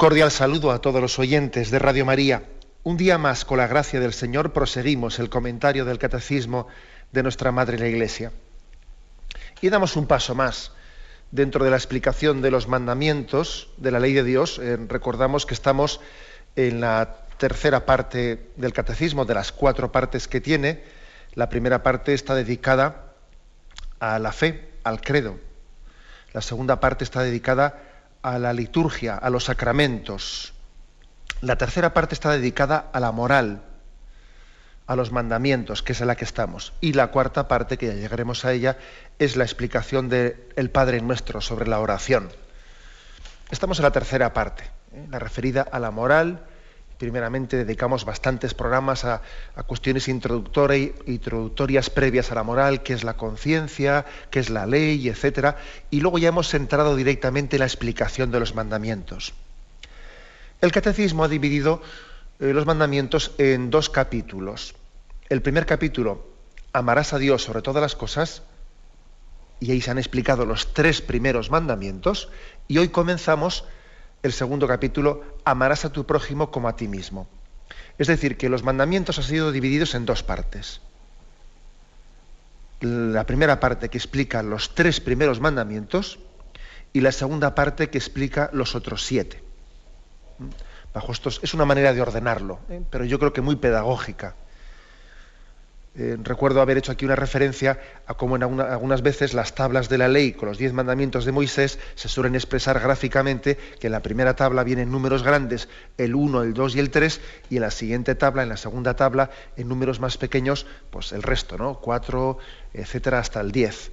Cordial saludo a todos los oyentes de Radio María. Un día más, con la gracia del Señor, proseguimos el comentario del Catecismo de nuestra Madre la Iglesia. Y damos un paso más dentro de la explicación de los mandamientos de la ley de Dios. Eh, recordamos que estamos en la tercera parte del Catecismo, de las cuatro partes que tiene. La primera parte está dedicada a la fe, al credo. La segunda parte está dedicada a la liturgia, a los sacramentos. La tercera parte está dedicada a la moral, a los mandamientos, que es en la que estamos. Y la cuarta parte, que ya llegaremos a ella, es la explicación del Padre Nuestro sobre la oración. Estamos en la tercera parte, ¿eh? la referida a la moral, primeramente dedicamos bastantes programas a, cuestiones introductorias previas a la moral, que es la conciencia, que es la ley, etcétera, y luego ya hemos centrado directamente en la explicación de los mandamientos. El catecismo ha dividido eh, los mandamientos en dos capítulos. El primer capítulo, amarás a Dios sobre todas las cosas, y ahí se han explicado los tres primeros mandamientos, y hoy comenzamos el segundo capítulo, amarás a tu prójimo como a ti mismo. Es decir, que los mandamientos han sido divididos en dos partes. La primera parte que explica los tres primeros mandamientos y la segunda parte que explica los otros siete. Bajo estos, es una manera de ordenarlo, ¿eh? pero yo creo que muy pedagógica. Eh, recuerdo haber hecho aquí una referencia a cómo en algunas veces las tablas de la ley con los diez mandamientos de Moisés se suelen expresar gráficamente que en la primera tabla vienen números grandes, el 1, el 2 y el 3, y en la siguiente tabla, en la segunda tabla, en números más pequeños, pues el resto, ¿no? 4, etcétera, hasta el 10.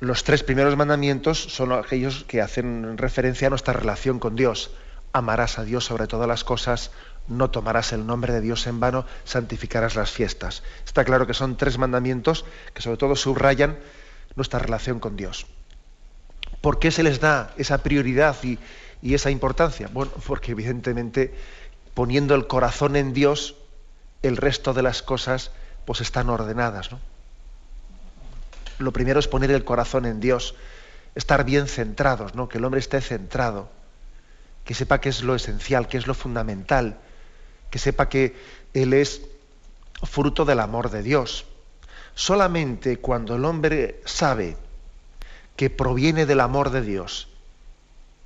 Los tres primeros mandamientos son aquellos que hacen referencia a nuestra relación con Dios. Amarás a Dios sobre todas las cosas, no tomarás el nombre de Dios en vano, santificarás las fiestas. Está claro que son tres mandamientos que sobre todo subrayan nuestra relación con Dios. ¿Por qué se les da esa prioridad y, esa importancia? Bueno, porque evidentemente poniendo el corazón en Dios, el resto de las cosas pues están ordenadas. Lo primero es poner el corazón en Dios, estar bien centrados, ¿no? que el hombre esté centrado, que sepa qué es lo esencial, qué es lo fundamental, que sepa que Él es fruto del amor de Dios. Solamente cuando el hombre sabe que proviene del amor de Dios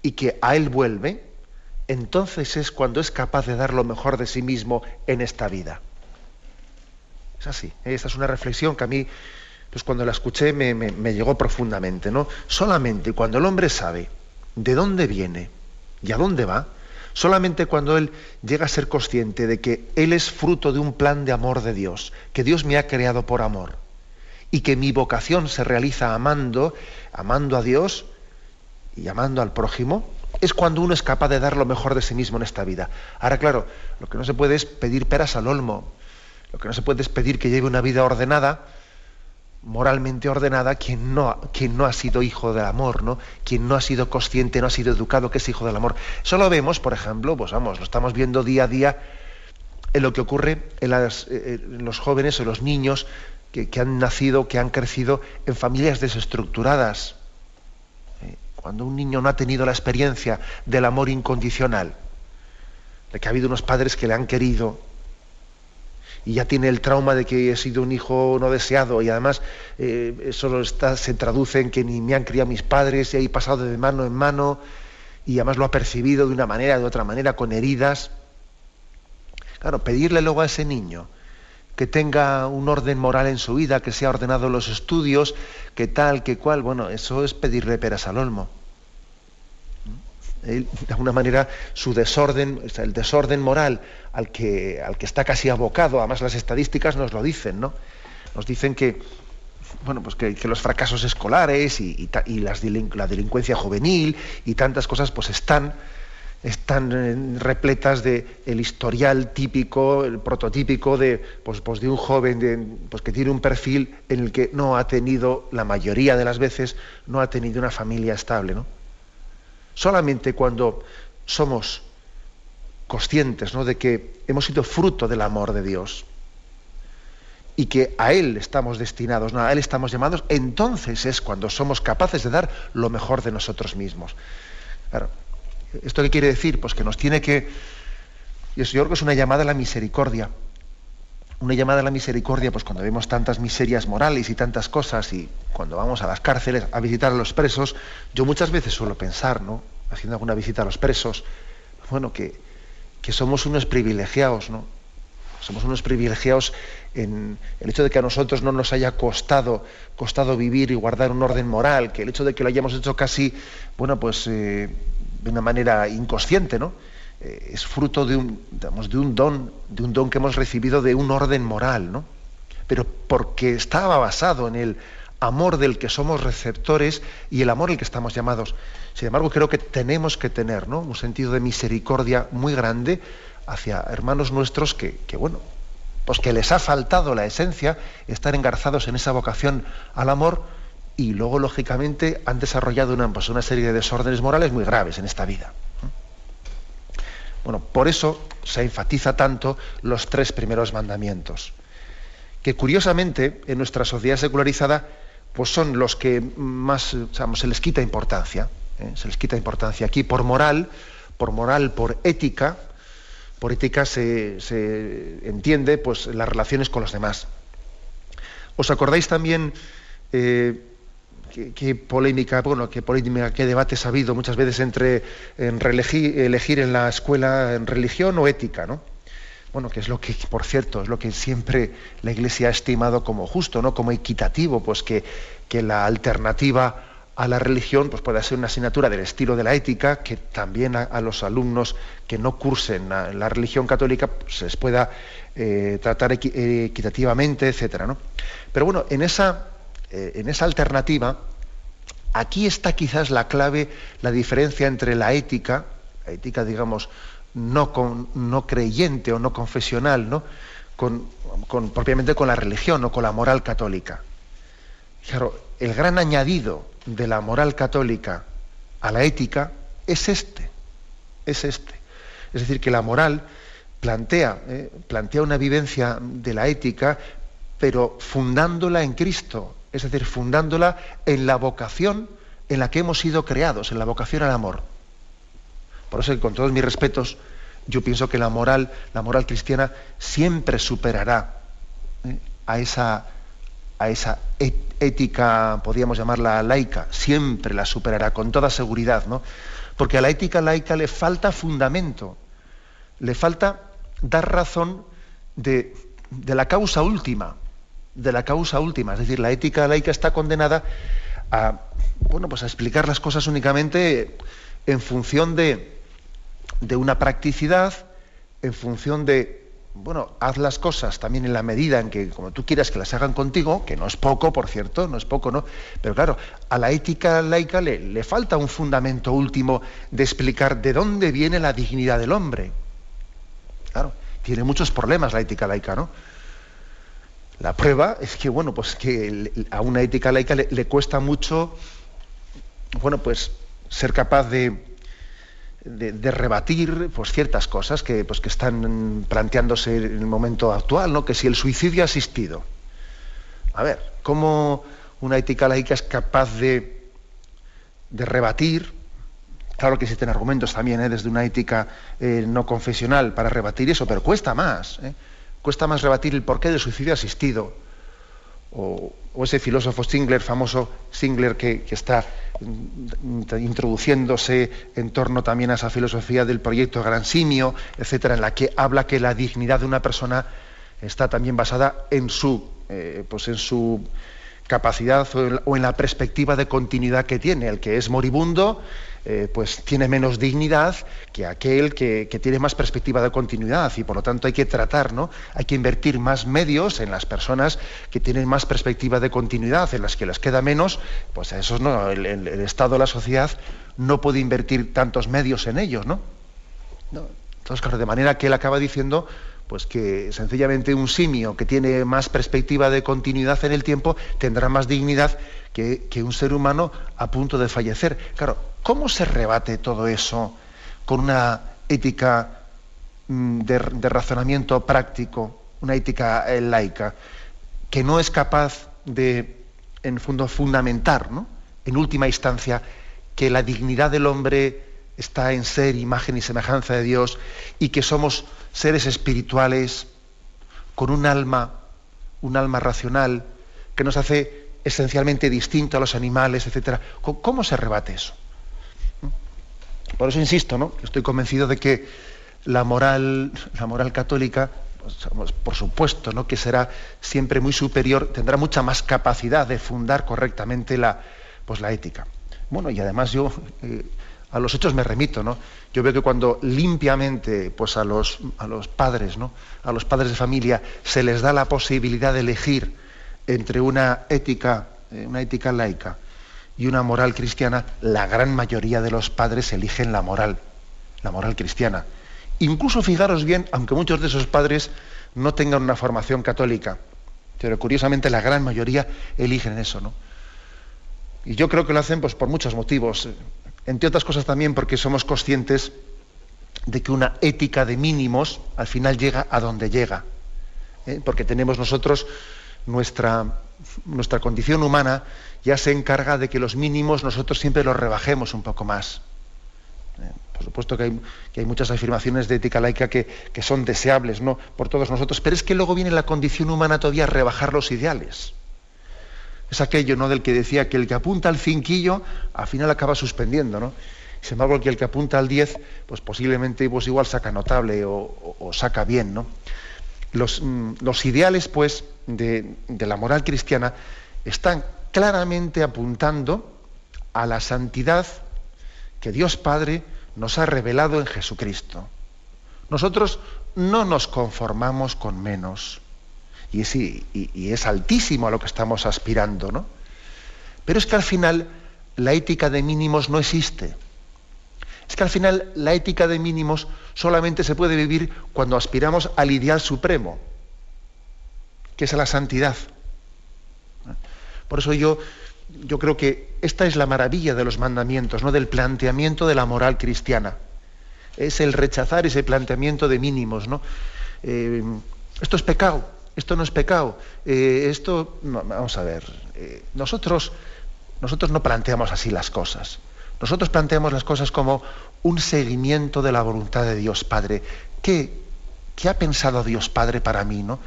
y que a Él vuelve, entonces es cuando es capaz de dar lo mejor de sí mismo en esta vida. Es así. Esta es una reflexión que a mí, pues cuando la escuché, me, me llegó profundamente. ¿no? Solamente cuando el hombre sabe de dónde viene y a dónde va, Solamente cuando él llega a ser consciente de que él es fruto de un plan de amor de Dios, que Dios me ha creado por amor y que mi vocación se realiza amando, amando a Dios y amando al prójimo, es cuando uno es capaz de dar lo mejor de sí mismo en esta vida. Ahora, claro, lo que no se puede es pedir peras al olmo, lo que no se puede es pedir que lleve una vida ordenada, moralmente ordenada quien no, quien no ha sido hijo del amor, ¿no? Quien no ha sido consciente, no ha sido educado que es hijo del amor. Eso lo vemos, por ejemplo, pues vamos, lo estamos viendo día a día en lo que ocurre en, eh, los jóvenes o los niños que, han nacido, que han crecido en familias desestructuradas. Eh, cuando un niño no ha tenido la experiencia del amor incondicional, de que ha habido unos padres que le han querido, y ya tiene el trauma de que he sido un hijo no deseado y además eh, eso está, se traduce en que ni me han criado mis padres y he pasado de mano en mano y además lo ha percibido de una manera, de otra manera, con heridas. Claro, pedirle luego a ese niño que tenga un orden moral en su vida, que sea ordenado los estudios, que tal, que cual, bueno, eso es pedirle peras al olmo de alguna manera su desorden, el desorden moral al que, al que está casi abocado, además las estadísticas nos lo dicen, ¿no? Nos dicen que bueno, pues que, los fracasos escolares y, la delincuencia juvenil y tantas cosas pues están, están eh, repletas de el historial típico, el prototípico de, pues, pues de un joven pues que tiene un perfil en el que no ha tenido, la mayoría de las veces, no ha tenido una familia estable. ¿no? Solamente cuando somos conscientes ¿no? de que hemos sido fruto del amor de Dios, y que a Él estamos destinados, no, a Él estamos llamados, entonces es cuando somos capaces de dar lo mejor de nosotros mismos. ¿esto qué quiere decir? Pues que nos tiene que... Yo creo que es una llamada a la misericordia. Una llamada a la misericordia, pues cuando vemos tantas miserias morales y tantas cosas, y cuando vamos a las cárceles a visitar a los presos, yo muchas veces suelo pensar, ¿no? Haciendo alguna visita a los presos, bueno, que, que somos unos privilegiados, ¿no? Somos unos privilegiados en el hecho de que a nosotros no nos haya costado, costado vivir y guardar un orden moral, que el hecho de que lo hayamos hecho casi, bueno, pues eh, de una manera inconsciente, ¿no? Eh, es fruto de un, de un don, de un don que hemos recibido de un orden moral, ¿no? Pero porque estaba basado en el amor del que somos receptores y el amor al que estamos llamados. Sin embargo, creo que tenemos que tener ¿no? un sentido de misericordia muy grande hacia hermanos nuestros que, bueno, pues que les ha faltado la esencia, estar engarzados en esa vocación al amor y luego, lógicamente, han desarrollado una, pues, una serie de desórdenes morales muy graves en esta vida. Bueno, por eso se enfatiza tanto los tres primeros mandamientos, que curiosamente en nuestra sociedad secularizada pues son los que más se les quita importancia, ¿eh? se les quita importancia aquí por moral, por moral, por ética, por ética se, entiende pues, las relaciones con los demás. ¿Os acordáis también eh, qué, polémica, bueno, qué polémica, qué debates ha habido muchas veces entre elegir en la escuela en religión o ética, ¿no? Bueno, que es lo que, por cierto, es lo que siempre la Iglesia ha estimado como justo, ¿no? Como equitativo, pues que, que la alternativa a la religión, pues puede ser una asignatura del estilo de la ética, que también a, los alumnos que no cursen la, religión católica pues, se les pueda eh, tratar equitativamente, etcétera. ¿no? Pero bueno, en esa, eh, en esa alternativa, aquí está quizás la clave, la diferencia entre la ética, la ética, digamos, no, creyente o no confesional, ¿no? Con, propiamente con la religión o con la moral católica. Claro, el gran añadido de la moral católica a la ética es este, es este. Es decir, que la moral plantea, eh, plantea una vivencia de la ética, pero fundándola en Cristo, es decir, fundándola en la vocación en la que hemos sido creados, en la vocación al amor. Por eso, con todos mis respetos, yo pienso que la moral, la moral cristiana, siempre superará eh, a esa a esa ética, podríamos llamarla laica, siempre la superará con toda seguridad, ¿no? Porque a la ética laica le falta fundamento, le falta dar razón de, la causa última, de la causa última. Es decir, la ética laica está condenada a, bueno, pues a explicar las cosas únicamente en función de, de una practicidad, en función de bueno, haz las cosas también en la medida en que, como tú quieras que las hagan contigo, que no es poco, por cierto, no es poco, ¿no? Pero claro, a la ética laica le, le falta un fundamento último de explicar de dónde viene la dignidad del hombre. Claro, tiene muchos problemas la ética laica, ¿no? La prueba es que, bueno, pues que a una ética laica le cuesta mucho, bueno, pues ser capaz de, de, rebatir pues, ciertas cosas que, pues, que están planteándose en el momento actual, ¿no? que si el suicidio ha asistido. A ver, ¿cómo una ética laica es capaz de, de rebatir? Claro que existen argumentos también ¿eh? desde una ética eh, no confesional para rebatir eso, pero cuesta más. ¿eh? Cuesta más rebatir el porqué del suicidio asistido o, ese filósofo Singler, famoso Singler, que, está introduciéndose en torno también a esa filosofía del proyecto Gran Simio, etcétera, en la que habla que la dignidad de una persona está también basada en su, eh, pues en su capacidad o en la perspectiva de continuidad que tiene. El que es moribundo, eh, pues tiene menos dignidad que aquel que, tiene más perspectiva de continuidad y por lo tanto hay que tratar, ¿no? Hay que invertir más medios en las personas que tienen más perspectiva de continuidad, en las que les queda menos, pues a esos no, el, Estado, la sociedad no puede invertir tantos medios en ellos, ¿no? Entonces, claro, de manera que él acaba diciendo pues que sencillamente un simio que tiene más perspectiva de continuidad en el tiempo tendrá más dignidad que, un ser humano a punto de fallecer. Claro, ¿cómo se rebate todo eso con una ética mm, de, razonamiento práctico, una ética eh, laica, que no es capaz de, en fondo, fundamentar, ¿no? en última instancia, que la dignidad del hombre está en ser imagen y semejanza de Dios y que somos seres espirituales con un alma, un alma racional que nos hace esencialmente distinto a los animales, etcétera. ¿Cómo se rebate eso? Por eso insisto, ¿no? Estoy convencido de que la moral, la moral católica, pues, por supuesto, ¿no? que será siempre muy superior, tendrá mucha más capacidad de fundar correctamente la, pues, la ética. Bueno, y además yo eh, a los hechos me remito, ¿no? Yo veo que cuando limpiamente, pues a los, a los padres, ¿no? A los padres de familia se les da la posibilidad de elegir entre una ética, eh, una ética laica y una moral cristiana, la gran mayoría de los padres eligen la moral, la moral cristiana. Incluso fijaros bien, aunque muchos de esos padres no tengan una formación católica, pero curiosamente la gran mayoría eligen eso, ¿no? Y yo creo que lo hacen pues, por muchos motivos entre otras cosas también porque somos conscientes de que una ética de mínimos al final llega a donde llega. ¿eh? Porque tenemos nosotros nuestra, nuestra condición humana ya se encarga de que los mínimos nosotros siempre los rebajemos un poco más. ¿eh? Por supuesto que hay, muchas afirmaciones de ética laica que, son deseables ¿no? por todos nosotros, pero es que luego viene la condición humana todavía a rebajar los ideales es aquello ¿no? del que decía que el que apunta al cinquillo al final acaba suspendiendo, ¿no? Sin embargo, el que, el que apunta al 10, pues posiblemente pues igual saca notable o, saca bien, ¿no? Los, mm, ideales, pues, de la moral cristiana están claramente apuntando a la santidad que Dios Padre nos ha revelado en Jesucristo. Nosotros no nos conformamos con menos y es, y, es altísimo a lo que estamos aspirando, ¿no? Pero es que al final la ética de mínimos no existe. Es que al final la ética de mínimos solamente se puede vivir cuando aspiramos al ideal supremo, que es a la santidad. Por eso yo, yo creo que esta es la maravilla de los mandamientos, ¿no? del planteamiento de la moral cristiana. Es el rechazar ese planteamiento de mínimos. ¿no? Eh, esto es pecado esto no es pecado, eh, esto, vamos a ver, eh, nosotros, nosotros no planteamos así las cosas. Nosotros planteamos las cosas como un seguimiento de la voluntad de Dios Padre. ¿Qué, qué ha pensado Dios Padre para mí? ¿no?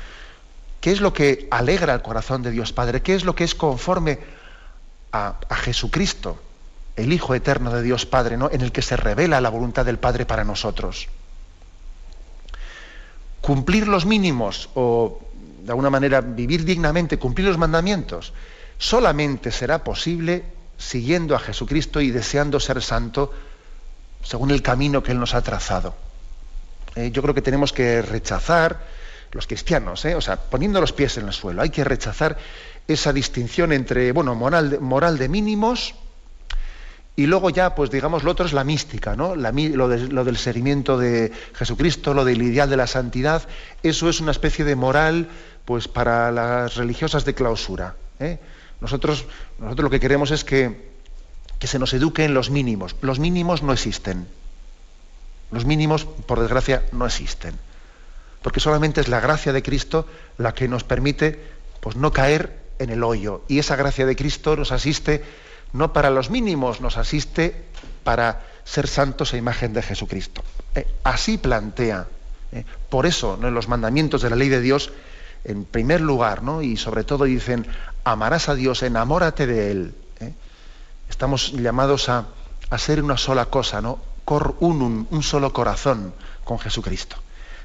¿Qué es lo que alegra el corazón de Dios Padre? ¿Qué es lo que es conforme a, Jesucristo, el Hijo eterno de Dios Padre, ¿no? en el que se revela la voluntad del Padre para nosotros? Cumplir los mínimos o de alguna manera vivir dignamente, cumplir los mandamientos, solamente será posible siguiendo a Jesucristo y deseando ser santo según el camino que Él nos ha trazado. Eh, yo creo que tenemos que rechazar, los cristianos, eh, o sea, poniendo los pies en el suelo, hay que rechazar esa distinción entre, bueno, moral moral de mínimos y luego ya, pues digamos, lo otro es la mística, ¿no? lo, del seguimiento de Jesucristo, lo del ideal de la santidad, eso es una especie de moral, pues para las religiosas de clausura. ¿eh? Nosotros, nosotros lo que queremos es que, que se nos eduque en los mínimos. Los mínimos no existen. Los mínimos, por desgracia, no existen. Porque solamente es la gracia de Cristo la que nos permite pues, no caer en el hoyo. Y esa gracia de Cristo nos asiste no para los mínimos, nos asiste para ser santos a imagen de Jesucristo. Eh, así plantea. Eh, por eso, en los mandamientos de la ley de Dios, en primer lugar, ¿no? y sobre todo dicen, amarás a Dios, enamórate de Él. Eh. Estamos llamados a, a, ser una sola cosa, ¿no? Cor unum, un solo corazón con Jesucristo.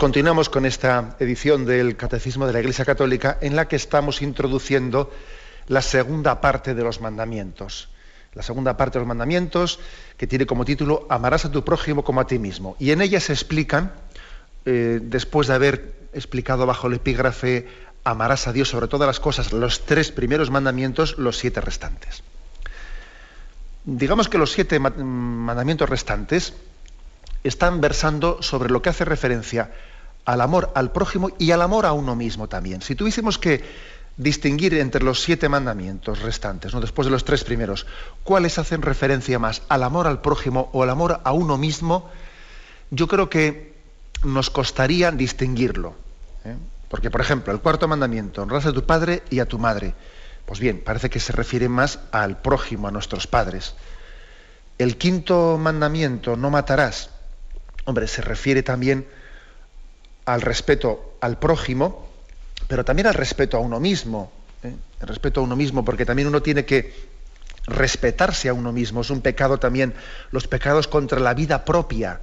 Continuamos con esta edición del Catecismo de la Iglesia Católica en la que estamos introduciendo la segunda parte de los mandamientos. La segunda parte de los mandamientos que tiene como título Amarás a tu prójimo como a ti mismo. Y en ella se explican, eh, después de haber explicado bajo el epígrafe Amarás a Dios sobre todas las cosas, los tres primeros mandamientos, los siete restantes. Digamos que los siete mandamientos restantes están versando sobre lo que hace referencia al amor al prójimo y al amor a uno mismo también. Si tuviésemos que distinguir entre los siete mandamientos restantes, ¿no? después de los tres primeros, cuáles hacen referencia más al amor al prójimo o al amor a uno mismo, yo creo que nos costaría distinguirlo. ¿eh? Porque, por ejemplo, el cuarto mandamiento, honras a tu padre y a tu madre. Pues bien, parece que se refiere más al prójimo, a nuestros padres. El quinto mandamiento, no matarás, hombre, se refiere también al respeto al prójimo, pero también al respeto a uno mismo. ¿eh? El respeto a uno mismo, porque también uno tiene que respetarse a uno mismo. Es un pecado también, los pecados contra la vida propia.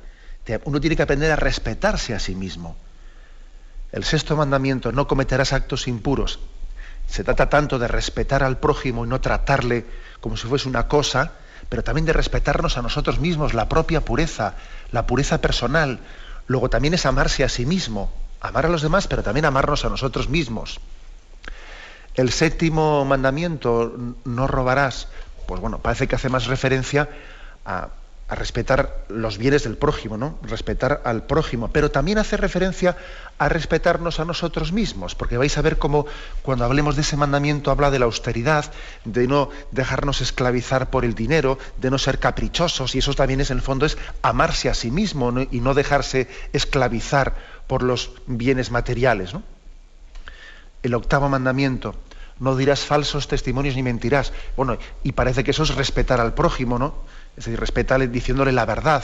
Uno tiene que aprender a respetarse a sí mismo. El sexto mandamiento, no cometerás actos impuros. Se trata tanto de respetar al prójimo y no tratarle como si fuese una cosa, pero también de respetarnos a nosotros mismos, la propia pureza, la pureza personal. Luego también es amarse a sí mismo, amar a los demás, pero también amarnos a nosotros mismos. El séptimo mandamiento, no robarás, pues bueno, parece que hace más referencia a, a respetar los bienes del prójimo, ¿no? Respetar al prójimo, pero también hace referencia a respetarnos a nosotros mismos, porque vais a ver cómo cuando hablemos de ese mandamiento habla de la austeridad, de no dejarnos esclavizar por el dinero, de no ser caprichosos, y eso también es en el fondo es amarse a sí mismo y no dejarse esclavizar por los bienes materiales, ¿no? El octavo mandamiento, no dirás falsos testimonios ni mentirás. Bueno, y parece que eso es respetar al prójimo, ¿no? es decir, respetarle diciéndole la verdad,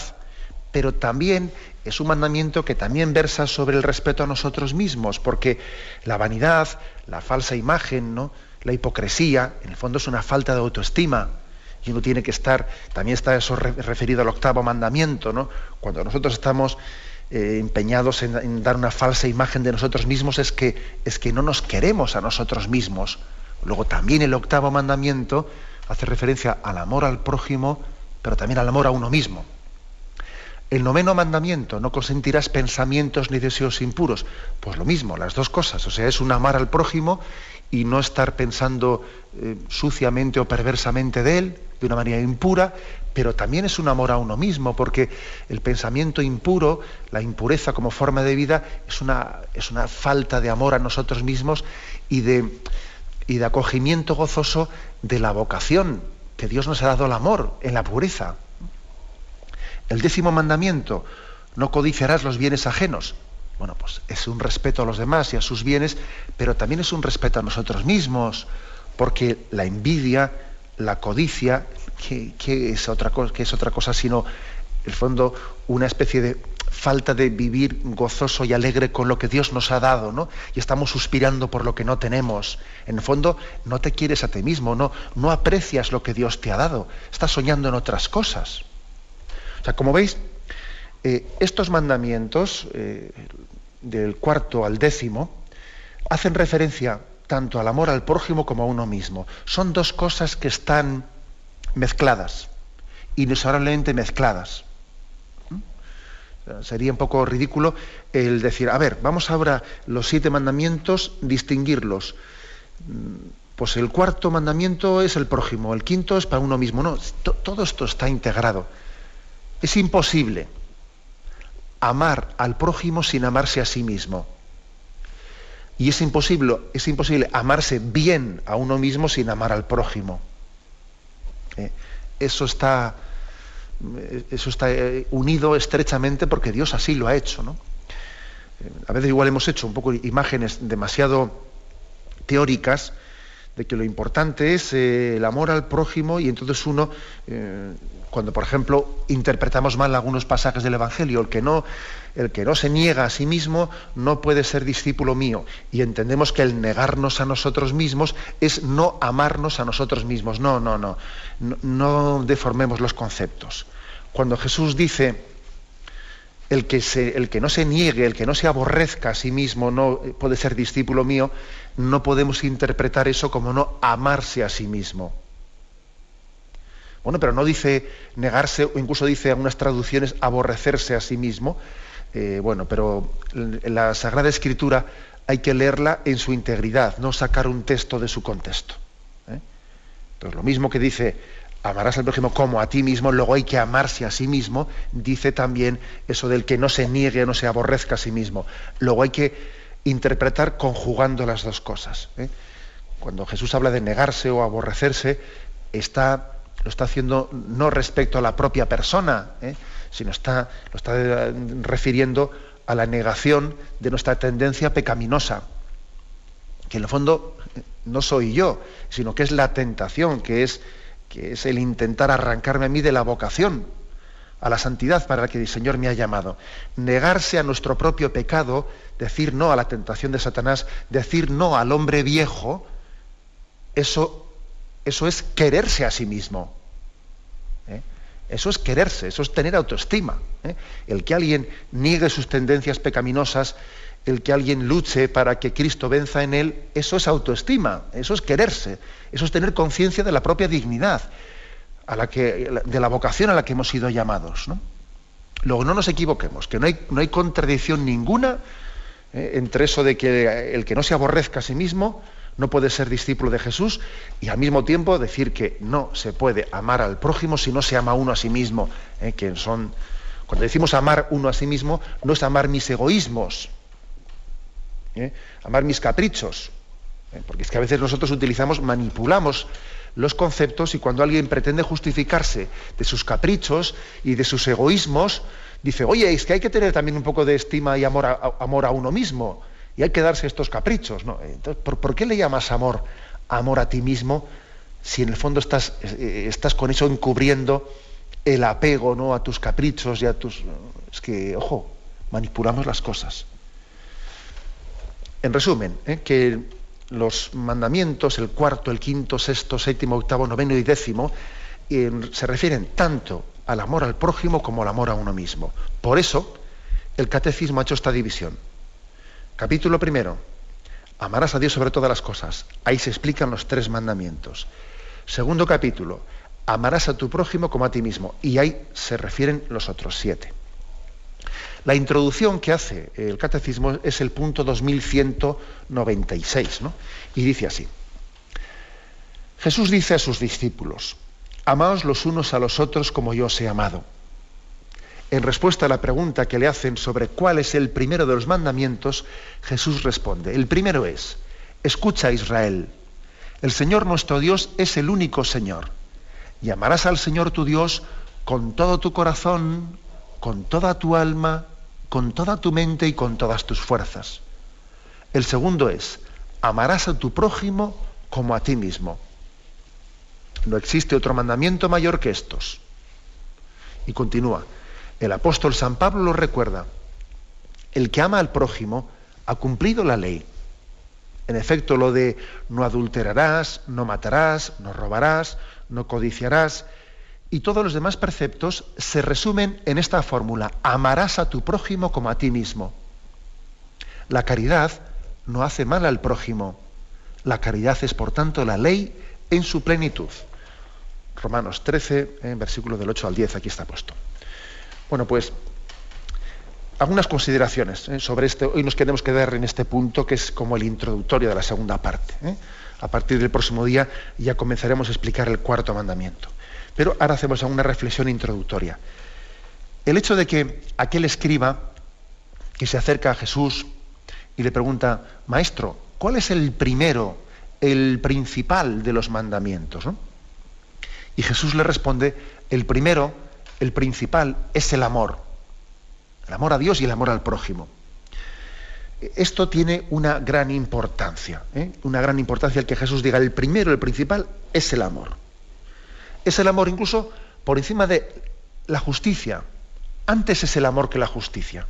pero también es un mandamiento que también versa sobre el respeto a nosotros mismos, porque la vanidad, la falsa imagen, ¿no? la hipocresía, en el fondo es una falta de autoestima. Y uno tiene que estar, también está eso referido al octavo mandamiento, ¿no? Cuando nosotros estamos eh, empeñados en, dar una falsa imagen de nosotros mismos, es que, es que no nos queremos a nosotros mismos. Luego también el octavo mandamiento hace referencia al amor al prójimo pero también al amor a uno mismo. El noveno mandamiento, no consentirás pensamientos ni deseos impuros. Pues lo mismo, las dos cosas. O sea, es un amar al prójimo y no estar pensando eh, suciamente o perversamente de él, de una manera impura, pero también es un amor a uno mismo, porque el pensamiento impuro, la impureza como forma de vida, es una, es una falta de amor a nosotros mismos y de, y de acogimiento gozoso de la vocación que Dios nos ha dado el amor en la pureza. El décimo mandamiento, no codiciarás los bienes ajenos. Bueno, pues es un respeto a los demás y a sus bienes, pero también es un respeto a nosotros mismos, porque la envidia, la codicia, ¿qué, es, otra cosa, es otra cosa sino, en el fondo, una especie de falta de vivir gozoso y alegre con lo que Dios nos ha dado, ¿no? Y estamos suspirando por lo que no tenemos. En el fondo, no te quieres a ti mismo, no, no aprecias lo que Dios te ha dado, estás soñando en otras cosas. O sea, como veis, eh, estos mandamientos, eh, del cuarto al décimo, hacen referencia tanto al amor al prójimo como a uno mismo. Son dos cosas que están mezcladas, inexorablemente mezcladas. Sería un poco ridículo el decir, a ver, vamos ahora los siete mandamientos, distinguirlos. Mm, pues el cuarto mandamiento es el prójimo, el quinto es para uno mismo. No, todo esto está integrado. Es imposible amar al prójimo sin amarse a sí mismo. Y es imposible, es imposible amarse bien a uno mismo sin amar al prójimo. Eh, eso está eso está eh, unido estrechamente porque Dios así lo ha hecho. ¿no? Eh, a veces igual hemos hecho un poco imágenes demasiado teóricas de que lo importante es eh, el amor al prójimo y entonces uno, cuando por ejemplo interpretamos mal algunos pasajes del Evangelio, el que, no, el que no se niega a sí mismo no puede ser discípulo mío y entendemos que el negarnos a nosotros mismos es no amarnos a nosotros mismos. No, no, no, no, deformemos los conceptos. Cuando Jesús dice el que, el que no se niegue, el que no se aborrezca a sí mismo, no puede ser discípulo mío, no podemos interpretar eso como no amarse a sí mismo. Bueno, pero no dice negarse, o incluso dice en algunas traducciones aborrecerse a sí mismo. Eh, bueno, pero la Sagrada Escritura hay que leerla en su integridad, no sacar un texto de su contexto. ¿eh? Entonces, lo mismo que dice amarás al prójimo como a ti mismo, luego hay que amarse a sí mismo, dice también eso del que no se niegue, no se aborrezca a sí mismo. Luego hay que interpretar conjugando las dos cosas. ¿eh? Cuando Jesús habla de negarse o aborrecerse, está, lo está haciendo no respecto a la propia persona, ¿eh? Sino está, lo está eh, refiriendo a la negación de nuestra tendencia pecaminosa, que en el fondo no soy yo, sino que es la tentación, que es que es el intentar arrancarme a mí de la vocación a la santidad para la que el Señor me ha llamado. Negarse a nuestro propio pecado, decir no a la tentación de Satanás, decir no al hombre viejo, eso, eso es quererse a sí mismo. Eso es quererse, eso es tener autoestima. ¿eh? El que alguien niegue sus tendencias pecaminosas, el que alguien luche para que Cristo venza en él, eso es autoestima, eso es quererse, eso es tener conciencia de la propia dignidad, a la que, de la vocación a la que hemos sido llamados. Luego, no nos equivoquemos, que no hay, no hay contradicción ninguna eh, entre eso de que el que no se aborrezca a sí mismo no puede ser discípulo de Jesús y al mismo tiempo decir que no se puede amar al prójimo si no se ama uno a sí mismo, eh, que son cuando decimos amar uno a sí mismo no es amar mis egoísmos, ¿eh? amar mis caprichos, ¿eh? porque es que a veces nosotros utilizamos, manipulamos los conceptos y cuando alguien pretende justificarse de sus caprichos y de sus egoísmos, dice, oye, es que hay que tener también un poco de estima y amor a, amor a uno mismo y hay que darse estos caprichos. ¿no? Entonces, ¿por, qué le llamas amor, amor a ti mismo si en el fondo estás, eh, estás con eso encubriendo el apego ¿no? a tus caprichos y a tus... Es que, ojo, manipulamos las cosas. En resumen, ¿eh? que los mandamientos, el cuarto, el quinto, sexto, séptimo, octavo, noveno y décimo, se refieren tanto al amor al prójimo como al amor a uno mismo. Por eso, el catecismo ha hecho esta división. Capítulo primero, amarás a Dios sobre todas las cosas. Ahí se explican los tres mandamientos. Segundo capítulo, amarás a tu prójimo como a ti mismo. Y ahí se refieren los otros siete. La introducción que hace el catecismo es el punto 2196, ¿no? y dice así. Jesús dice a sus discípulos, amaos los unos a los otros como yo os he amado. En respuesta a la pregunta que le hacen sobre cuál es el primero de los mandamientos, Jesús responde, el primero es, escucha Israel, el Señor nuestro Dios es el único Señor, y amarás al Señor tu Dios con todo tu corazón, con toda tu alma, con toda tu mente y con todas tus fuerzas. El segundo es, amarás a tu prójimo como a ti mismo. No existe otro mandamiento mayor que estos. Y continúa, el apóstol San Pablo lo recuerda, el que ama al prójimo ha cumplido la ley. En efecto, lo de no adulterarás, no matarás, no robarás, no codiciarás, y todos los demás preceptos se resumen en esta fórmula, amarás a tu prójimo como a ti mismo. La caridad no hace mal al prójimo. La caridad es, por tanto, la ley en su plenitud. Romanos 13, en versículo del 8 al 10, aquí está puesto. Bueno, pues algunas consideraciones ¿eh? sobre este. Hoy nos queremos quedar en este punto que es como el introductorio de la segunda parte. ¿eh? A partir del próximo día ya comenzaremos a explicar el cuarto mandamiento. Pero ahora hacemos una reflexión introductoria. El hecho de que aquel escriba que se acerca a Jesús y le pregunta, Maestro, ¿cuál es el primero, el principal de los mandamientos? Y Jesús le responde, el primero, el principal, es el amor. El amor a Dios y el amor al prójimo. Esto tiene una gran importancia, ¿eh? una gran importancia el que Jesús diga, el primero, el principal, es el amor es el amor incluso por encima de la justicia. Antes es el amor que la justicia.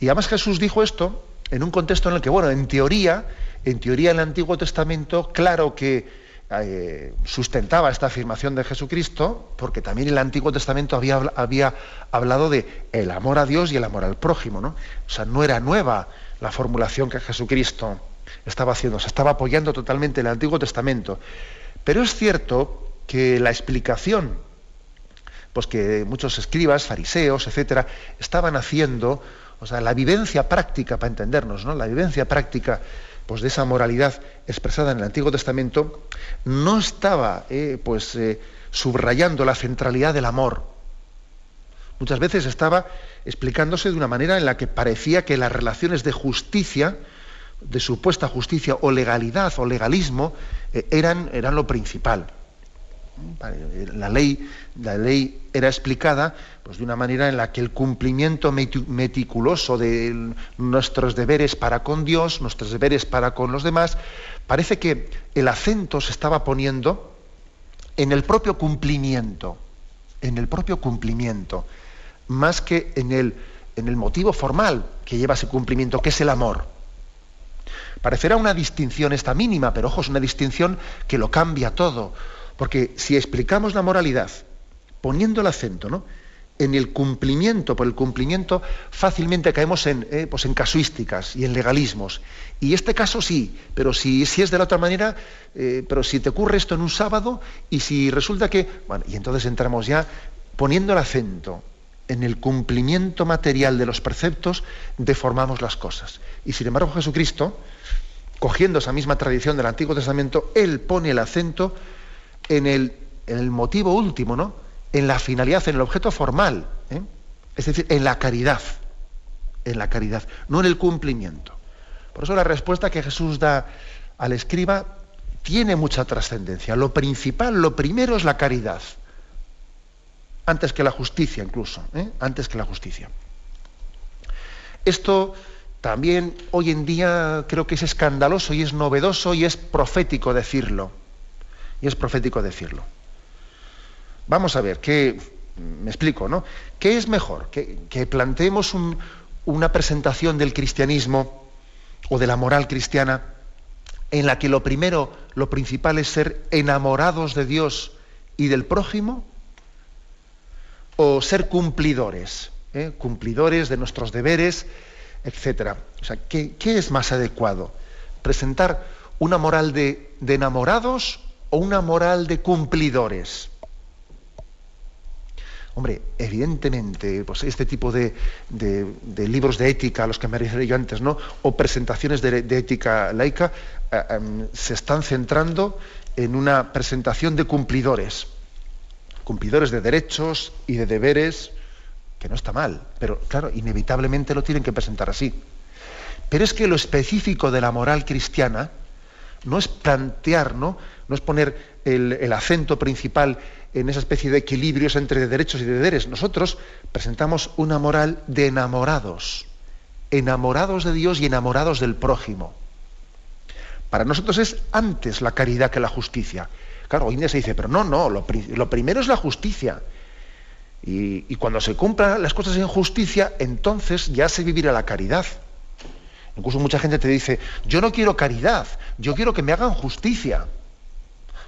Y además Jesús dijo esto en un contexto en el que, bueno, en teoría, en teoría en el Antiguo Testamento, claro que eh, sustentaba esta afirmación de Jesucristo, porque también el Antiguo Testamento había, hablado de el amor a Dios y el amor al prójimo. ¿no? O sea, no era nueva la formulación que Jesucristo estaba haciendo, se estaba apoyando totalmente en el Antiguo Testamento. Pero es cierto que la explicación pues que muchos escribas, fariseos, etcétera, estaban haciendo, o sea, la vivencia práctica, para entendernos, ¿no? La vivencia práctica pues, de esa moralidad expresada en el Antiguo Testamento, no estaba eh, pues, eh, subrayando la centralidad del amor. Muchas veces estaba explicándose de una manera en la que parecía que las relaciones de justicia, de supuesta justicia o legalidad o legalismo, eh, eran, eran lo principal. La ley, la ley era explicada pues, de una manera en la que el cumplimiento meticuloso de nuestros deberes para con Dios, nuestros deberes para con los demás, parece que el acento se estaba poniendo en el propio cumplimiento, en el propio cumplimiento, más que en el, en el motivo formal que lleva ese cumplimiento, que es el amor. Parecerá una distinción esta mínima, pero ojo, es una distinción que lo cambia todo porque si explicamos la moralidad poniendo el acento ¿no? en el cumplimiento, por el cumplimiento fácilmente caemos en, eh, pues en casuísticas y en legalismos. Y este caso sí, pero si, es de la otra manera, eh, pero si te ocurre esto en un sábado y si resulta que... Bueno, y entonces entramos ya poniendo el acento en el cumplimiento material de los preceptos, deformamos las cosas. Y sin embargo Jesucristo, cogiendo esa misma tradición del Antiguo Testamento, Él pone el acento en el, motivo último, ¿no? En la finalidad, en el objeto formal, ¿eh? es decir, en la caridad, en la caridad, no en el cumplimiento. Por eso la respuesta que Jesús da al escriba tiene mucha trascendencia. Lo principal, lo primero es la caridad, antes que la justicia incluso, ¿eh? antes que la justicia. Esto también hoy en día creo que es escandaloso y es novedoso y es profético decirlo y es profético decirlo. Vamos a ver, ¿qué, me explico, ¿no? ¿Qué es mejor? ¿Que, planteemos una presentación del cristianismo o de la moral cristiana en la que lo primero, lo principal es ser enamorados de Dios y del prójimo? ¿O ser cumplidores? ¿eh? Cumplidores de nuestros deberes, etc. O sea, ¿qué, es más adecuado? ¿Presentar una moral de enamorados o una moral de cumplidores? Hombre, evidentemente, pues este tipo de, libros de ética a los que me referí yo antes, ¿no? O presentaciones de, ética laica eh, em, se están centrando en una presentación de cumplidores. Cumplidores de derechos y de deberes, que no está mal, pero claro, inevitablemente lo tienen que presentar así. Pero es que lo específico de la moral cristiana no es plantear, ¿no? es poner el, acento principal en esa especie de equilibrios entre derechos y deberes. Nosotros presentamos una moral de enamorados, enamorados de Dios y enamorados del prójimo. Para nosotros es antes la caridad que la justicia. Claro, hoy día se dice, pero no, no, lo, primero es la justicia. Y, cuando se cumplan las cosas en justicia, entonces ya se vivirá la caridad. Incluso mucha gente te dice, yo no quiero caridad, yo quiero que me hagan justicia.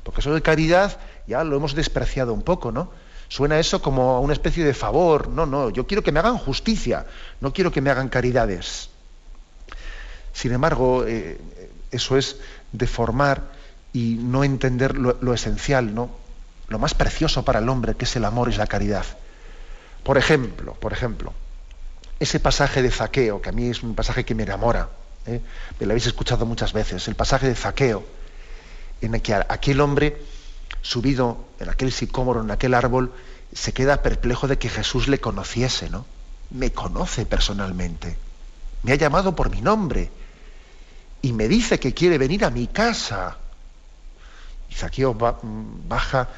Porque eso de caridad ya lo hemos despreciado un poco, ¿no? Suena eso como una especie de favor. No, no, yo quiero que me hagan justicia, no quiero que me hagan caridades. Sin embargo, eh, eso es deformar y no entender lo, esencial, ¿no? Lo más precioso para el hombre, que es el amor, es la caridad. Por ejemplo, por ejemplo, ese pasaje de Zaqueo, que a mí es un pasaje que me enamora, ¿eh? me lo habéis escuchado muchas veces, el pasaje de Zaqueo, en el que aquel hombre subido en aquel sicómoro, en aquel árbol, se queda perplejo de que Jesús le conociese, ¿no? Me conoce personalmente, me ha llamado por mi nombre y me dice que quiere venir a mi casa. Y Zaqueo baja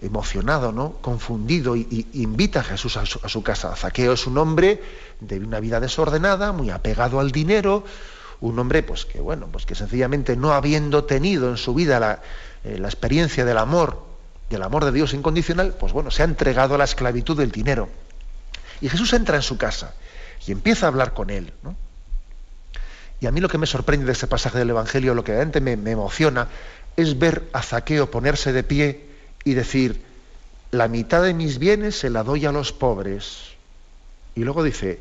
emocionado, ¿no? confundido, y, invita a Jesús a su, casa. Zaqueo es un hombre de una vida desordenada, muy apegado al dinero, un hombre pues que bueno, pues que sencillamente no habiendo tenido en su vida la, eh, la experiencia del amor, del amor de Dios incondicional, pues bueno, se ha entregado a la esclavitud del dinero. Y Jesús entra en su casa y empieza a hablar con él. Y a mí lo que me sorprende de este pasaje del Evangelio, lo que realmente me, me emociona, es ver a Zaqueo ponerse de pie y decir, la mitad de mis bienes se la doy a los pobres. Y luego dice,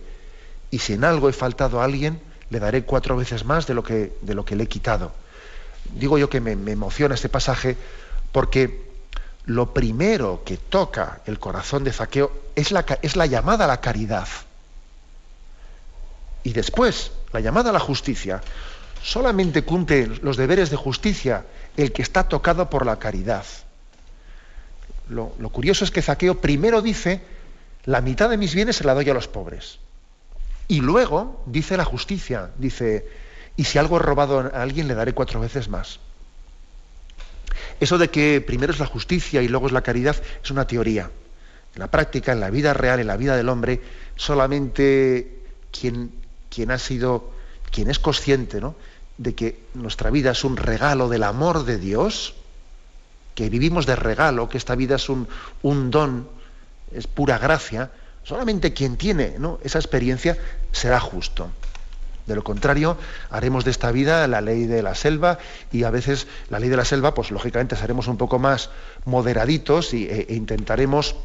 y si en algo he faltado a alguien, le daré cuatro veces más de lo que, de lo que le he quitado. Digo yo que me, emociona este pasaje porque lo primero que toca el corazón de Zaqueo es la, es la llamada a la caridad. Y después, la llamada a la justicia. Solamente cumple los deberes de justicia el que está tocado por la caridad. Lo, curioso es que Zaqueo primero dice, la mitad de mis bienes se la doy a los pobres. Y luego dice la justicia, dice, y si algo he robado a alguien le daré cuatro veces más. Eso de que primero es la justicia y luego es la caridad es una teoría. En la práctica, en la vida real, en la vida del hombre, solamente quien, quien ha sido, quien es consciente de que nuestra vida es un regalo del amor de Dios, que vivimos de regalo, que esta vida es un, un don, es pura gracia, solamente quien tiene esa experiencia será justo. De lo contrario, haremos de esta vida la ley de la selva y a veces la ley de la selva, pues lógicamente seremos un poco más moderaditos y, e, e intentaremos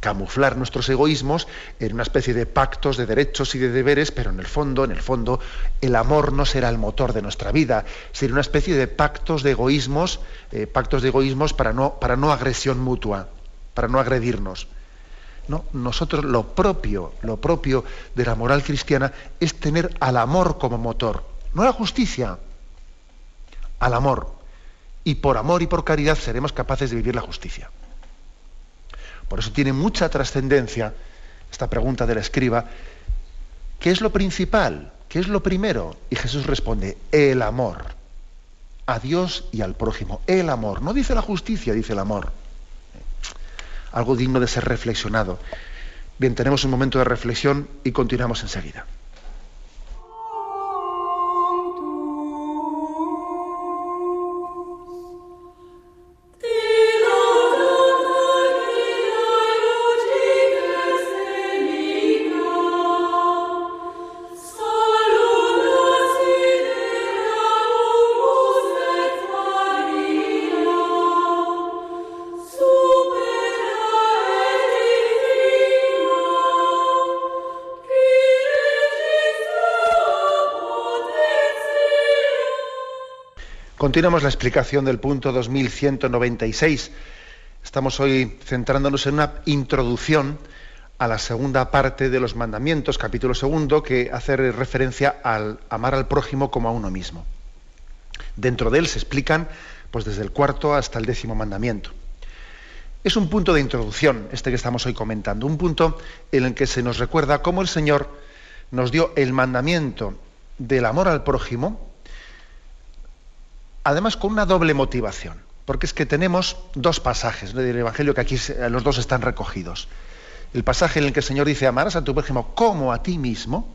camuflar nuestros egoísmos en una especie de pactos de derechos y de deberes, pero en el fondo, en el fondo, el amor no será el motor de nuestra vida, será una especie de pactos de egoísmos, eh, pactos de egoísmos para no, para no agresión mutua, para no agredirnos. ¿No? Nosotros lo propio, lo propio de la moral cristiana es tener al amor como motor, no a la justicia, al amor. Y por amor y por caridad seremos capaces de vivir la justicia. Por eso tiene mucha trascendencia esta pregunta del escriba. ¿Qué es lo principal? ¿Qué es lo primero? Y Jesús responde, el amor. A Dios y al prójimo. El amor. No dice la justicia, dice el amor. Algo digno de ser reflexionado. Bien, tenemos un momento de reflexión y continuamos enseguida. Continuamos la explicación del punto 2196. Estamos hoy centrándonos en una introducción a la segunda parte de los mandamientos, capítulo segundo, que hace referencia al amar al prójimo como a uno mismo. Dentro de él se explican, pues desde el cuarto hasta el décimo mandamiento. Es un punto de introducción, este que estamos hoy comentando, un punto en el que se nos recuerda cómo el Señor nos dio el mandamiento del amor al prójimo, además con una doble motivación, porque es que tenemos dos pasajes del Evangelio que aquí los dos están recogidos. El pasaje en el que el Señor dice, amarás a tu prójimo como a ti mismo,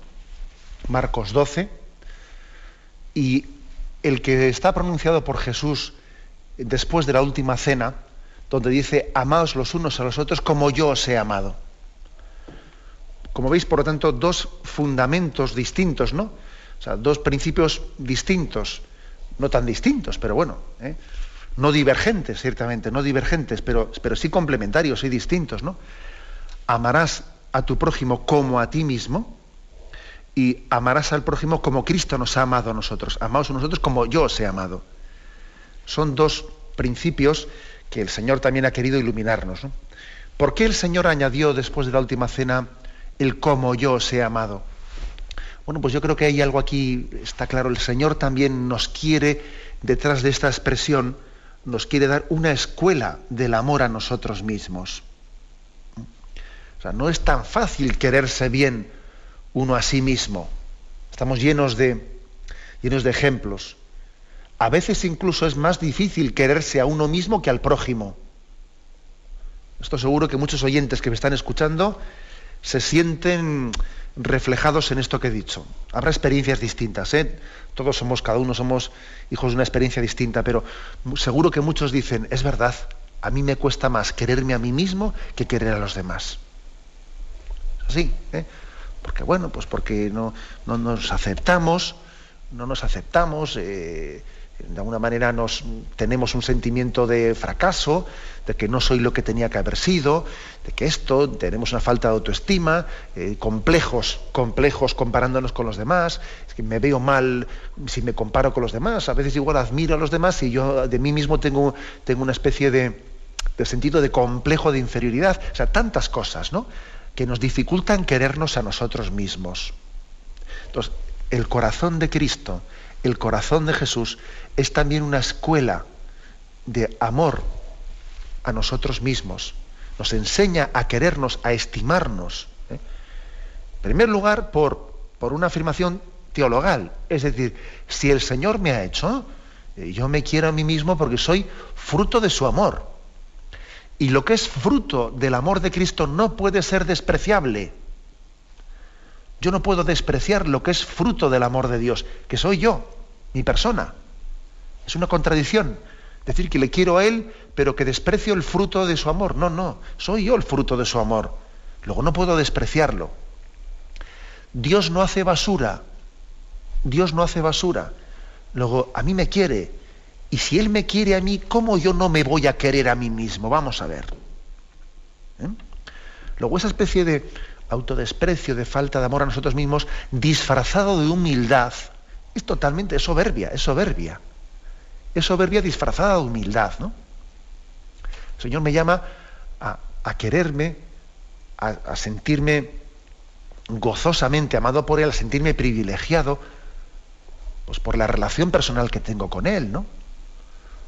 Marcos 12, y el que está pronunciado por Jesús después de la última cena, donde dice, amaos los unos a los otros como yo os he amado. Como veis, por lo tanto, dos fundamentos distintos, ¿no? O sea, dos principios distintos no tan distintos, pero bueno, ¿eh? no divergentes, ciertamente, no divergentes, pero, pero sí complementarios y distintos, ¿no? Amarás a tu prójimo como a ti mismo y amarás al prójimo como Cristo nos ha amado a nosotros. Amaos a nosotros como yo os he amado. Son dos principios que el Señor también ha querido iluminarnos. ¿Por qué el Señor añadió después de la última cena el como yo os he amado? Bueno, pues yo creo que hay algo aquí, está claro, el Señor también nos quiere, detrás de esta expresión, nos quiere dar una escuela del amor a nosotros mismos. O sea, no es tan fácil quererse bien uno a sí mismo. Estamos llenos de, llenos de ejemplos. A veces incluso es más difícil quererse a uno mismo que al prójimo. Esto seguro que muchos oyentes que me están escuchando se sienten reflejados en esto que he dicho. Habrá experiencias distintas, ¿eh? Todos somos, cada uno somos hijos de una experiencia distinta, pero seguro que muchos dicen, es verdad, a mí me cuesta más quererme a mí mismo que querer a los demás. Así, ¿eh? Porque bueno, pues porque no, no nos aceptamos, no nos aceptamos, eh, de alguna manera nos tenemos un sentimiento de fracaso, de que no soy lo que tenía que haber sido, de que esto, tenemos una falta de autoestima, eh, complejos, complejos comparándonos con los demás, es que me veo mal si me comparo con los demás, a veces igual admiro a los demás y yo de mí mismo tengo, tengo una especie de, de sentido de complejo de inferioridad, o sea, tantas cosas, ¿no? que nos dificultan querernos a nosotros mismos. Entonces, el corazón de Cristo, el corazón de Jesús es también una escuela de amor a nosotros mismos. Nos enseña a querernos, a estimarnos. ¿eh? En primer lugar, por, por una afirmación teologal. Es decir, si el Señor me ha hecho, eh, yo me quiero a mí mismo porque soy fruto de su amor. Y lo que es fruto del amor de Cristo no puede ser despreciable. Yo no puedo despreciar lo que es fruto del amor de Dios, que soy yo, mi persona. Es una contradicción. Decir que le quiero a Él, pero que desprecio el fruto de su amor. No, no, soy yo el fruto de su amor. Luego no puedo despreciarlo. Dios no hace basura. Dios no hace basura. Luego, a mí me quiere. Y si Él me quiere a mí, ¿cómo yo no me voy a querer a mí mismo? Vamos a ver. ¿Eh? Luego, esa especie de autodesprecio, de falta de amor a nosotros mismos, disfrazado de humildad, es totalmente soberbia, es soberbia. Es soberbia disfrazada de humildad, ¿no? El Señor me llama a, quererme, a, sentirme gozosamente amado por Él, a sentirme privilegiado, pues por la relación personal que tengo con Él, ¿no?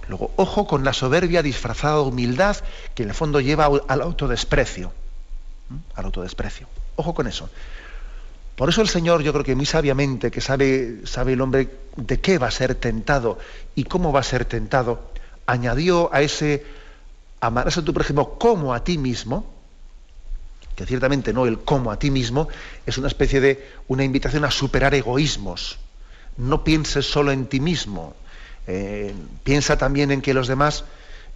Luego, ojo con la soberbia disfrazada de humildad que en el fondo lleva al autodesprecio. Al autodesprecio. Ojo con eso. Por eso el Señor, yo creo que muy sabiamente, que sabe, sabe el hombre de qué va a ser tentado y cómo va a ser tentado, añadió a ese amarás a tu prójimo como a ti mismo, que ciertamente no el como a ti mismo, es una especie de una invitación a superar egoísmos. No pienses solo en ti mismo, eh, piensa también en que los demás,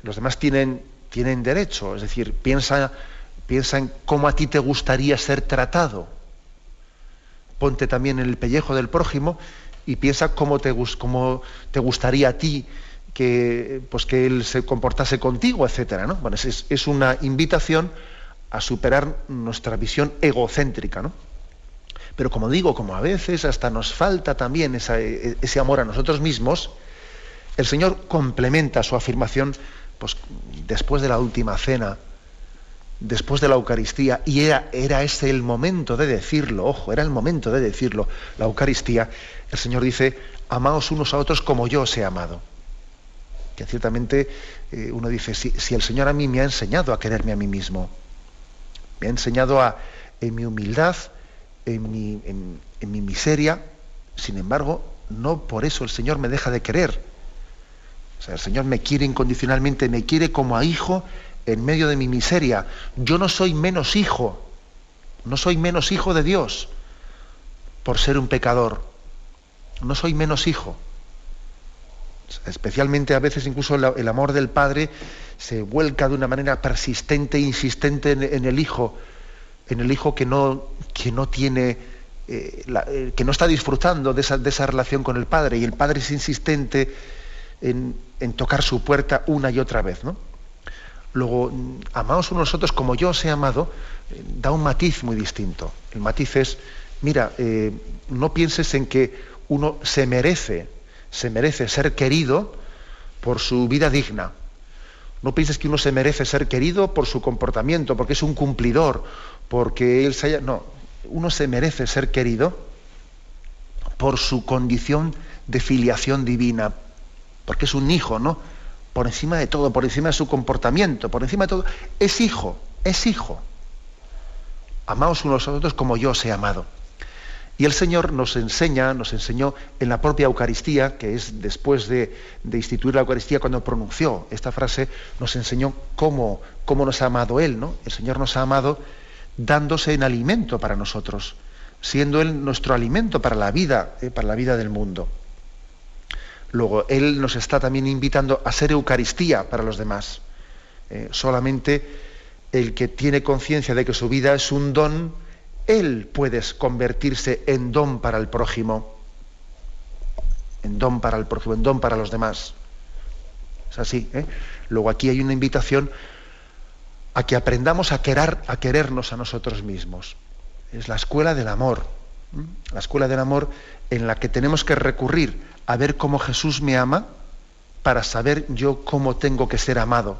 los demás tienen, tienen derecho, es decir, piensa, piensa en cómo a ti te gustaría ser tratado ponte también en el pellejo del prójimo y piensa cómo te, gustaría a ti que, pues que él se comportase contigo, etcétera. ¿no? Bueno, es, una invitación a superar nuestra visión egocéntrica. ¿no? Pero como digo, como a veces hasta nos falta también ese amor a nosotros mismos, el Señor complementa su afirmación pues, después de la última cena después de la Eucaristía, y era, era ese el momento de decirlo, ojo, era el momento de decirlo, la Eucaristía, el Señor dice, amaos unos a otros como yo os he amado. Que ciertamente eh, uno dice, si, el Señor a mí me ha enseñado a quererme a mí mismo, me ha enseñado a, en mi humildad, en mi, en mi miseria, sin embargo, no por eso el Señor me deja de querer. O sea, el Señor me quiere incondicionalmente, me quiere como a hijo en medio de mi miseria. Yo no soy menos hijo, no soy menos hijo de Dios por ser un pecador. No soy menos hijo. Especialmente a veces incluso el amor del Padre se vuelca de una manera persistente e insistente en, el Hijo, en el Hijo que no, que no tiene, eh, eh, que no está disfrutando de esa, de esa, relación con el Padre, y el Padre es insistente en, en tocar su puerta una y otra vez, ¿no? Luego, amaos unos a otros como yo os he amado, eh, da un matiz muy distinto. El matiz es, mira, eh, no pienses en que uno se merece, se merece ser querido por su vida digna. No pienses que uno se merece ser querido por su comportamiento, porque es un cumplidor, porque él se haya... No, uno se merece ser querido por su condición de filiación divina, porque es un hijo, ¿no? Por encima de todo, por encima de su comportamiento, por encima de todo, es hijo, es hijo. Amaos unos a otros como yo os he amado. Y el Señor nos enseña, nos enseñó en la propia Eucaristía, que es después de, instituir la Eucaristía, cuando pronunció esta frase, nos enseñó cómo, cómo nos ha amado Él, ¿no? El Señor nos ha amado dándose en alimento para nosotros, siendo Él nuestro alimento para la vida, eh, para la vida del mundo. Luego, Él nos está también invitando a ser Eucaristía para los demás. Eh, solamente el que tiene conciencia de que su vida es un don, Él puede convertirse en don para el prójimo. en don para el prójimo, en don para los demás. Es así. ¿eh? Luego aquí hay una invitación a que aprendamos a, querer, a querernos a nosotros mismos. Es la escuela del amor. La escuela del amor en la que tenemos que recurrir a ver cómo Jesús me ama para saber yo cómo tengo que ser amado.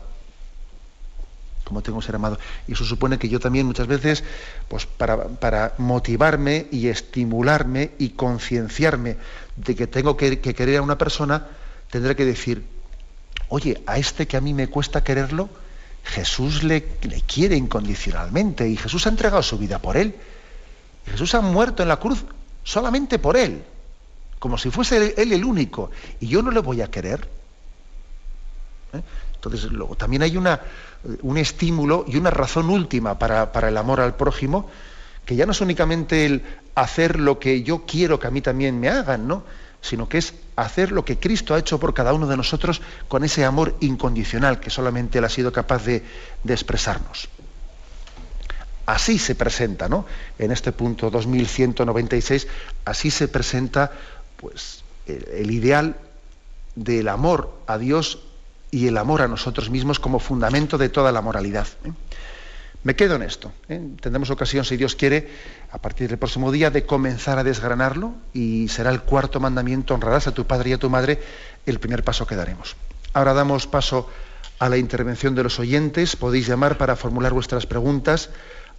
Cómo tengo que ser amado. Y eso supone que yo también muchas veces, pues para, para motivarme y estimularme y concienciarme de que tengo que, querer a una persona, tendré que decir, oye, a este que a mí me cuesta quererlo, Jesús le, le, quiere incondicionalmente y Jesús ha entregado su vida por él. Jesús ha muerto en la cruz solamente por él, como si fuese él el único, y yo no le voy a querer. ¿Eh? Entonces, luego, también hay una, un estímulo y una razón última para, para el amor al prójimo, que ya no es únicamente el hacer lo que yo quiero que a mí también me hagan, ¿no? sino que es hacer lo que Cristo ha hecho por cada uno de nosotros con ese amor incondicional que solamente Él ha sido capaz de, de expresarnos. Así se presenta, ¿no? En este punto 2196, así se presenta pues, el, ideal del amor a Dios y el amor a nosotros mismos como fundamento de toda la moralidad. ¿eh? Me quedo en esto. ¿eh? Tendremos ocasión, si Dios quiere, a partir del próximo día, de comenzar a desgranarlo y será el cuarto mandamiento, honrarás a tu padre y a tu madre, el primer paso que daremos. Ahora damos paso a la intervención de los oyentes. Podéis llamar para formular vuestras preguntas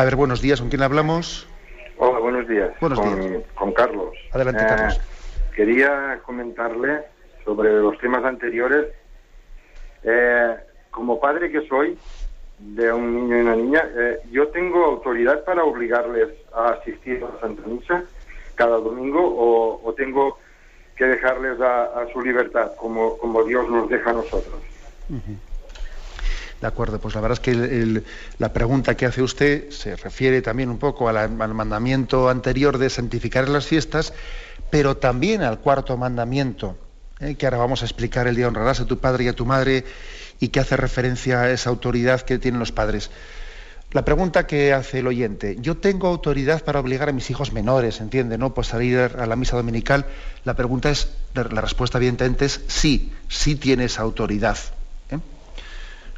A ver, buenos días, ¿con quién hablamos? Hola, buenos días. Buenos con, días. Con Carlos. Adelante, Eh, Carlos. Quería comentarle sobre los temas anteriores. Eh, como padre que soy de un niño y una niña, eh, yo tengo autoridad para obligarles a asistir a Santa Misa cada domingo o, o tengo que dejarles a, a su libertad como, como Dios nos deja a nosotros. De acuerdo, pues la verdad es que la pregunta que hace usted se refiere también un poco al mandamiento anterior de santificar las fiestas, pero también al cuarto mandamiento, ¿eh? que ahora vamos a explicar el día honrarás a tu padre y a tu madre y que hace referencia a esa autoridad que tienen los padres. La pregunta que hace el oyente, yo tengo autoridad para obligar a mis hijos menores, ¿entiende? ¿No? Pues salir a la misa dominical. La pregunta es, la respuesta evidentemente es sí, sí tienes autoridad.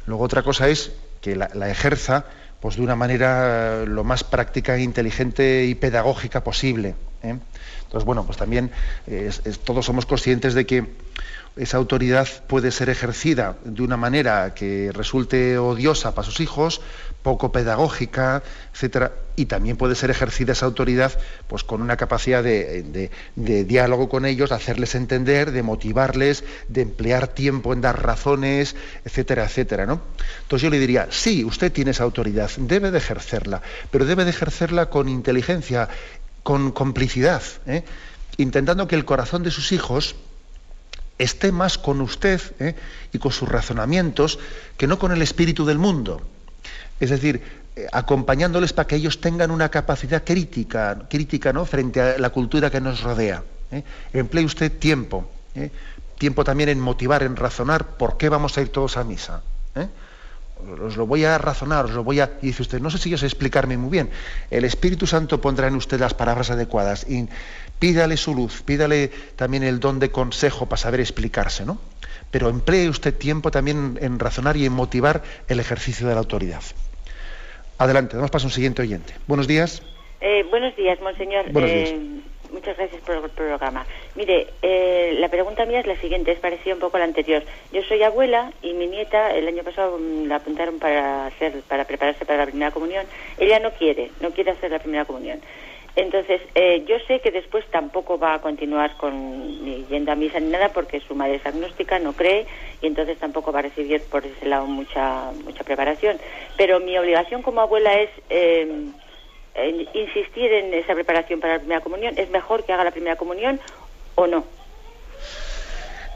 ¿Eh? Luego otra cosa es que la, ejerza pues de una manera lo más práctica, inteligente y pedagógica posible. ¿eh? Entonces, bueno, pues también todos somos conscientes de que esa autoridad puede ser ejercida de una manera que resulte odiosa para sus hijos, poco pedagógica, etcétera, y también puede ser ejercida esa autoridad pues con una capacidad de, diálogo con ellos, de hacerles entender, de motivarles, de emplear tiempo en dar razones, etcétera, etcétera, ¿no? Entonces yo le diría, sí, usted tiene esa autoridad, debe de ejercerla, pero debe de ejercerla con inteligencia, con complicidad, ¿eh? intentando que el corazón de sus hijos esté más con usted ¿eh? y con sus razonamientos que no con el espíritu del mundo. Es decir, eh, acompañándoles para que ellos tengan una capacidad crítica, crítica ¿no? frente a la cultura que nos rodea. ¿eh? Emplee usted tiempo, tiempo también en motivar, en razonar por qué vamos a ir todos a misa. Os lo voy a razonar, os lo voy a... Y dice usted, no sé si yo sé explicarme muy bien. El Espíritu Santo pondrá en usted las palabras adecuadas. Y pídale su luz, pídale también el don de consejo para saber explicarse, ¿no? Pero emplee usted tiempo también en razonar y en motivar el ejercicio de la autoridad. Adelante, damos paso a un siguiente oyente. Buenos días. Eh, buenos días, monseñor. Eh, muchas gracias por el programa. Mire, eh, la pregunta mía es la siguiente, es parecida un poco a la anterior. Yo soy abuela y mi nieta el año pasado mm, la apuntaron para hacer, para prepararse para la primera comunión. Ella no quiere, no quiere hacer la primera comunión. Entonces, eh, yo sé que después tampoco va a continuar con ni yendo a misa ni nada porque su madre es agnóstica, no cree y entonces tampoco va a recibir por ese lado mucha mucha preparación. Pero mi obligación como abuela es eh, insistir en esa preparación para la primera comunión. ¿Es mejor que haga la primera comunión o no?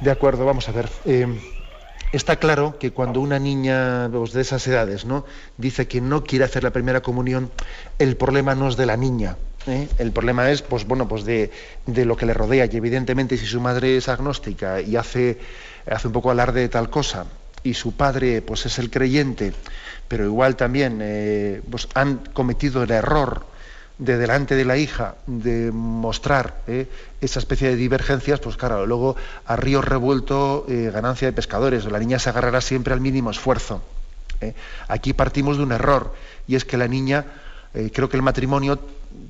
De acuerdo, vamos a ver. Eh, está claro que cuando una niña pues, de esas edades ¿no? dice que no quiere hacer la primera comunión, el problema no es de la niña, ¿eh? El problema es, pues bueno, pues de, lo que le rodea. Y evidentemente, si su madre es agnóstica y hace, hace un poco alarde de tal cosa, y su padre, pues es el creyente, pero igual también eh, pues han cometido el error de delante de la hija de mostrar ¿eh? esa especie de divergencias, pues claro, luego a río revuelto, ganancia de pescadores. La niña se agarrará siempre al mínimo esfuerzo. Aquí partimos de un error, y es que la niña, creo que el matrimonio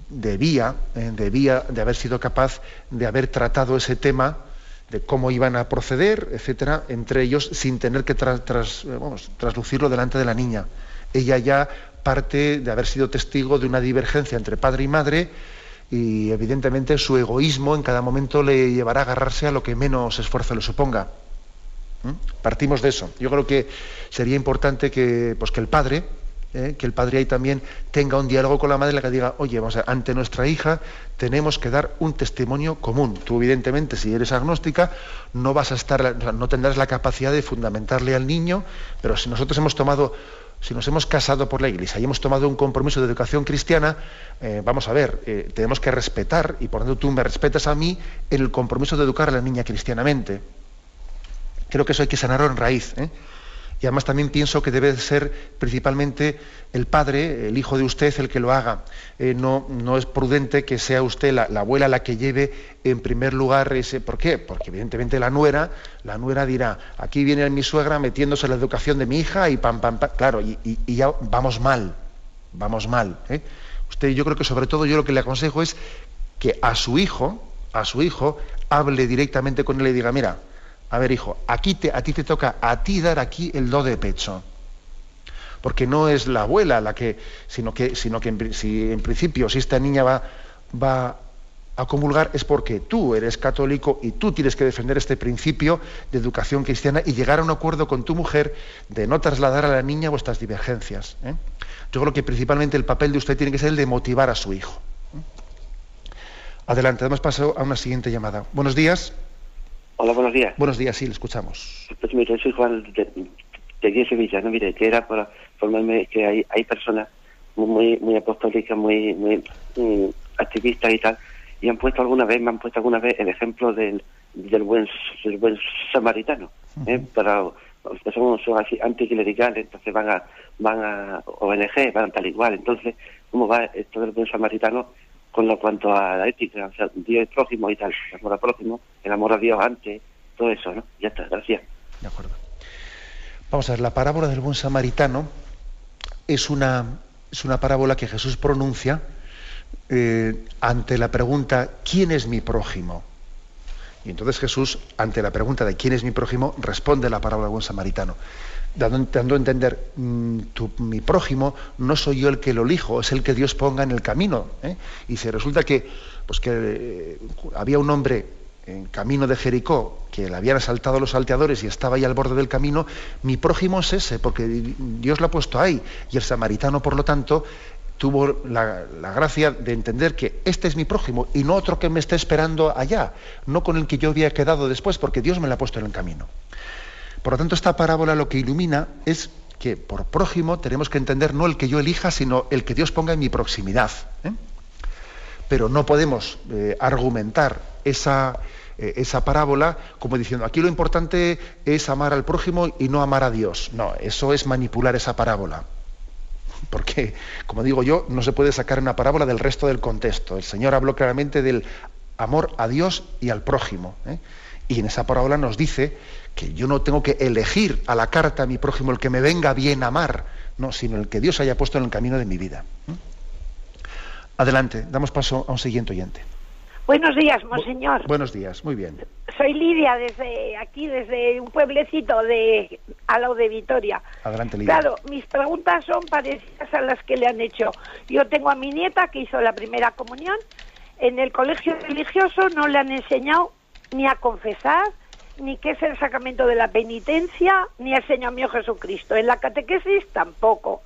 debía, eh, debía de haber sido capaz de haber tratado ese tema de cómo iban a proceder, etcétera, entre ellos sin tener que traslucirlo delante de la niña. Ella ya parte de haber sido testigo de una divergencia entre padre y madre y evidentemente su egoísmo en cada momento le llevará a agarrarse a lo que menos esfuerzo le suponga. ¿Mm? Partimos de eso. Yo creo que sería importante que, pues, que el padre, ¿eh? que el padre ahí también tenga un diálogo con la madre la que diga, oye, vamos a, ante nuestra hija tenemos que dar un testimonio común. Tú, evidentemente, si eres agnóstica, no vas a estar, no tendrás la capacidad de fundamentarle al niño, pero si nosotros hemos tomado si nos hemos casado por la Iglesia y hemos tomado un compromiso de educación cristiana, eh, vamos a ver, eh, tenemos que respetar, y por tanto tú me respetas a mí en el compromiso de educar a la niña cristianamente. Creo que eso hay que sanarlo en raíz. Y además también pienso que debe ser principalmente el padre, el hijo de usted, el que lo haga. Eh, no, no, es prudente que sea usted la, abuela la que lleve en primer lugar ese. ¿Por qué? Porque evidentemente la nuera, la nuera dirá, aquí viene mi suegra metiéndose en la educación de mi hija y pam, pam, pam. Claro, y, ya vamos mal, vamos mal. ¿eh? Usted, yo creo que sobre todo yo lo que le aconsejo es que a su hijo, a su hijo, hable directamente con él y diga, mira, a ver, hijo, a ti te toca a ti dar aquí el do de pecho. Porque no es la abuela la que, sino que, sino que en, si en principio, si esta niña va, va a comulgar, es porque tú eres católico y tú tienes que defender este principio de educación cristiana y llegar a un acuerdo con tu mujer de no trasladar a la niña vuestras divergencias. ¿eh? Yo creo que principalmente el papel de usted tiene que ser el de motivar a su hijo. Adelante, damos paso a una siguiente llamada. Buenos días. Hola, buenos días. Buenos días, sí, le escuchamos. Pues mire, soy Juan de, de Sevilla, ¿no? Mire, que era para formarme que hay, hay personas muy muy apostólicas, muy, muy, activistas y tal, y han puesto alguna vez, me han puesto alguna vez el ejemplo del, del buen del buen samaritano, ¿eh? Para son, son así anticlericales, entonces van a van a ONG, van tal igual, entonces cómo va esto del buen samaritano con lo cuanto a la ética, o sea, Dios prójimo y tal, el amor al prójimo, el amor a Dios antes, todo eso, ¿no? Ya está, gracias. De acuerdo. Vamos a ver, la parábola del buen samaritano es una, es una parábola que Jesús pronuncia eh, ante la pregunta ¿quién es mi prójimo? Y entonces Jesús, ante la pregunta de quién es mi prójimo, responde la parábola del buen samaritano, dando, a entender, mm, mi prójimo no soy yo el que lo elijo, es el que Dios ponga en el camino. ¿eh? Y se resulta que, pues que eh, había un hombre en camino de Jericó, que le habían asaltado los salteadores y estaba ahí al borde del camino, mi prójimo es ese, porque Dios lo ha puesto ahí. Y el samaritano, por lo tanto, tuvo la, gracia de entender que este es mi prójimo y no otro que me esté esperando allá, no con el que yo había quedado después, porque Dios me lo ha puesto en el camino. Por lo tanto, esta parábola lo que ilumina es que por prójimo tenemos que entender no el que yo elija, sino el que Dios ponga en mi proximidad. ¿eh? Pero no podemos eh, argumentar esa, eh, esa parábola como diciendo, aquí lo importante es amar al prójimo y no amar a Dios. No, eso es manipular esa parábola. Porque, como digo yo, no se puede sacar una parábola del resto del contexto. El Señor habló claramente del amor a Dios y al prójimo. Y en esa parábola nos dice que yo no tengo que elegir a la carta a mi prójimo el que me venga bien amar, no, sino el que Dios haya puesto en el camino de mi vida. ¿eh? Adelante, damos paso a un siguiente oyente. Buenos días, monseñor. buenos días, muy bien. Soy Lidia, desde aquí, desde un pueblecito de al lado de Vitoria. Adelante, Lidia. Claro, mis preguntas son parecidas a las que le han hecho. Yo tengo a mi nieta que hizo la primera comunión. En el colegio religioso no le han enseñado ni a confesar, ni qué es el sacramento de la penitencia, ni al Señor mío Jesucristo. En la catequesis tampoco.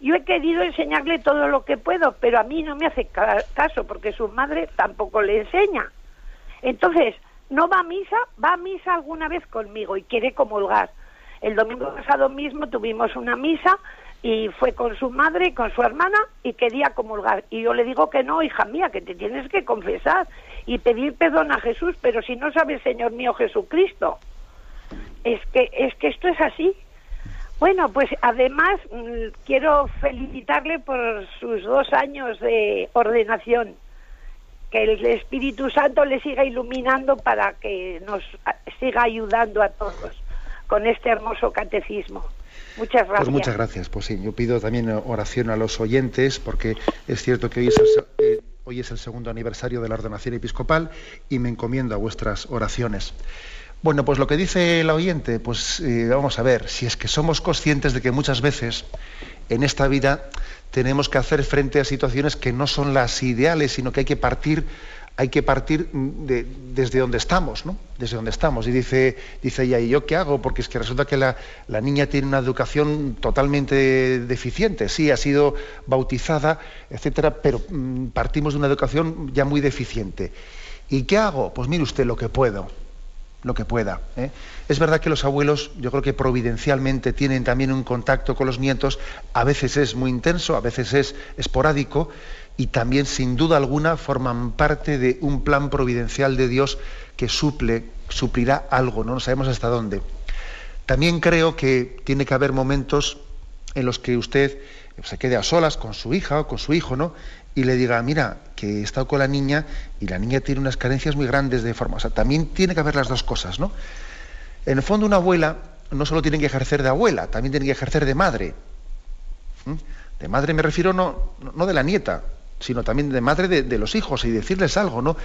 Yo he querido enseñarle todo lo que puedo, pero a mí no me hace caso porque su madre tampoco le enseña. Entonces, no va a misa, va a misa alguna vez conmigo y quiere comulgar. El domingo pasado mismo tuvimos una misa y fue con su madre y con su hermana y quería comulgar. Y yo le digo que no, hija mía, que te tienes que confesar y pedir perdón a Jesús, pero si no sabes, Señor mío Jesucristo. Es que, es que esto es así. Bueno, pues además mm, quiero felicitarle por sus dos años de ordenación. Que el Espíritu Santo le siga iluminando para que nos siga ayudando a todos con este hermoso catecismo. Muchas gracias. Pues muchas gracias. Pues sí, yo pido también oración a los oyentes porque es cierto que hoy es el, eh, hoy es el segundo aniversario de la ordenación episcopal y me encomiendo a vuestras oraciones. Bueno, pues lo que dice el oyente, pues eh, vamos a ver, si es que somos conscientes de que muchas veces en esta vida tenemos que hacer frente a situaciones que no son las ideales, sino que hay que partir, hay que partir desde donde estamos, ¿no? Desde donde estamos. Y dice, dice ella, ¿y yo qué hago? Porque es que resulta que la, la niña tiene una educación totalmente deficiente. Sí, ha sido bautizada, etcétera, pero mm, partimos de una educación ya muy deficiente. ¿Y qué hago? Pues mire usted lo que puedo lo que pueda. ¿eh? Es verdad que los abuelos, yo creo que providencialmente tienen también un contacto con los nietos, a veces es muy intenso, a veces es esporádico, y también sin duda alguna forman parte de un plan providencial de Dios que suple, suplirá algo, no sabemos hasta dónde. También creo que tiene que haber momentos en los que usted se quede a solas con su hija o con su hijo, ¿no? y le diga, mira, que he estado con la niña y la niña tiene unas carencias muy grandes de forma. O sea, también tiene que haber las dos cosas, ¿no? En el fondo, una abuela no solo tiene que ejercer de abuela, también tiene que ejercer de madre. De madre me refiero no, no de la nieta, sino también de madre de, los hijos y decirles algo, ¿no?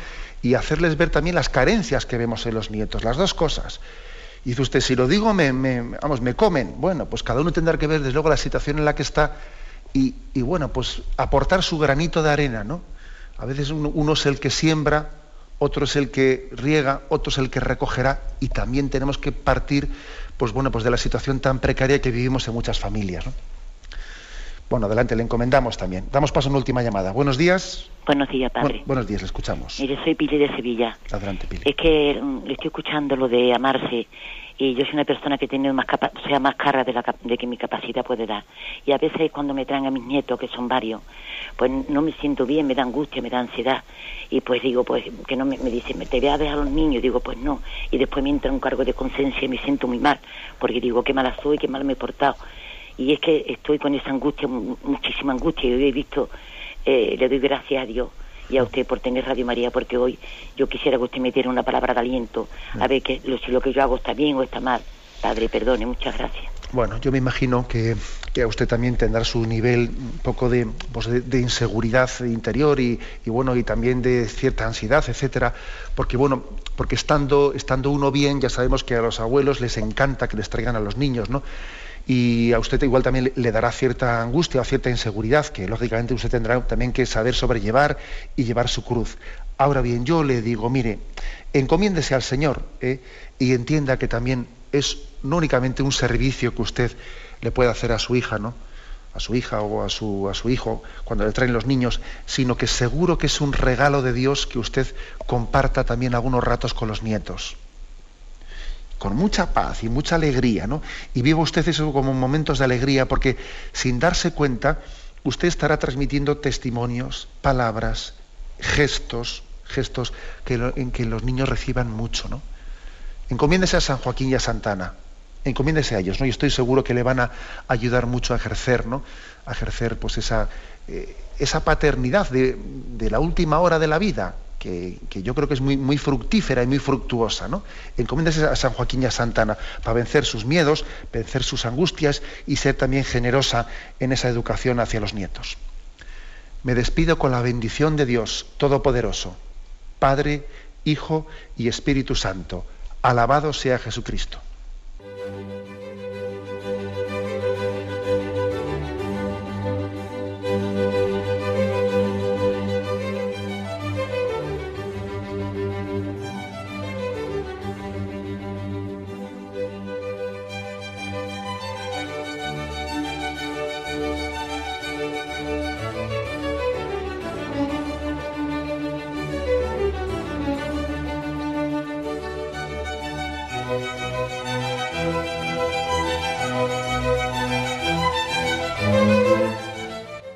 Y hacerles ver también las carencias que vemos en los nietos, las dos cosas. Y dice usted, si lo digo, me, me, vamos, me comen. Bueno, pues cada uno tendrá que ver, desde luego, la situación en la que está y, bueno, pues aportar su granito de arena, ¿no? A veces uno, es el que siembra, otro es el que riega, otro es el que recogerá y también tenemos que partir, pues bueno, pues de la situación tan precaria que vivimos en muchas familias, ¿no? Bueno, adelante, le encomendamos también. Damos paso a una última llamada. Buenos días. Buenos días, padre. buenos días, le escuchamos. Mire, soy Pili de Sevilla. Adelante, Pili. Es que mm, le estoy escuchando lo de amarse y yo soy una persona que tiene más capa sea más cara de, la, de que mi capacidad puede dar. Y a veces cuando me traen a mis nietos, que son varios, pues no me siento bien, me da angustia, me da ansiedad. Y pues digo, pues que no me, me dicen, te voy a dejar a los niños, digo, pues no. Y después me entra un cargo de conciencia y me siento muy mal, porque digo, qué mala soy, qué mal me he portado. Y es que estoy con esa angustia, muchísima angustia, y hoy he visto, eh, le doy gracias a Dios y a usted por tener Radio María, porque hoy yo quisiera que usted me diera una palabra de aliento, a ver que, si lo que yo hago está bien o está mal. Padre, perdone, muchas gracias. Bueno, yo me imagino que, que usted también tendrá su nivel un poco de, pues de, inseguridad interior y, bueno y también de cierta ansiedad, etcétera, porque bueno, porque estando estando uno bien, ya sabemos que a los abuelos les encanta que les traigan a los niños, ¿no? Y a usted igual también le dará cierta angustia o cierta inseguridad, que lógicamente usted tendrá también que saber sobrellevar y llevar su cruz. Ahora bien, yo le digo, mire, encomiéndese al Señor ¿eh? y entienda que también es no únicamente un servicio que usted le puede hacer a su hija, ¿no? a su hija o a su, a su hijo cuando le traen los niños, sino que seguro que es un regalo de Dios que usted comparta también algunos ratos con los nietos. Con mucha paz y mucha alegría, ¿no? Y viva usted eso como momentos de alegría, porque sin darse cuenta, usted estará transmitiendo testimonios, palabras, gestos, gestos que, en que los niños reciban mucho, ¿no? Encomiéndese a San Joaquín y a Santana encomiéndese a ellos, ¿no? Y estoy seguro que le van a ayudar mucho a ejercer, ¿no? A ejercer pues esa, eh, esa paternidad de, la última hora de la vida, que, yo creo que es muy, muy fructífera y muy fructuosa, ¿no? Encomiéndese a San Joaquín y a Santana para vencer sus miedos, vencer sus angustias y ser también generosa en esa educación hacia los nietos. Me despido con la bendición de Dios Todopoderoso, Padre, Hijo y Espíritu Santo. Alabado sea Jesucristo.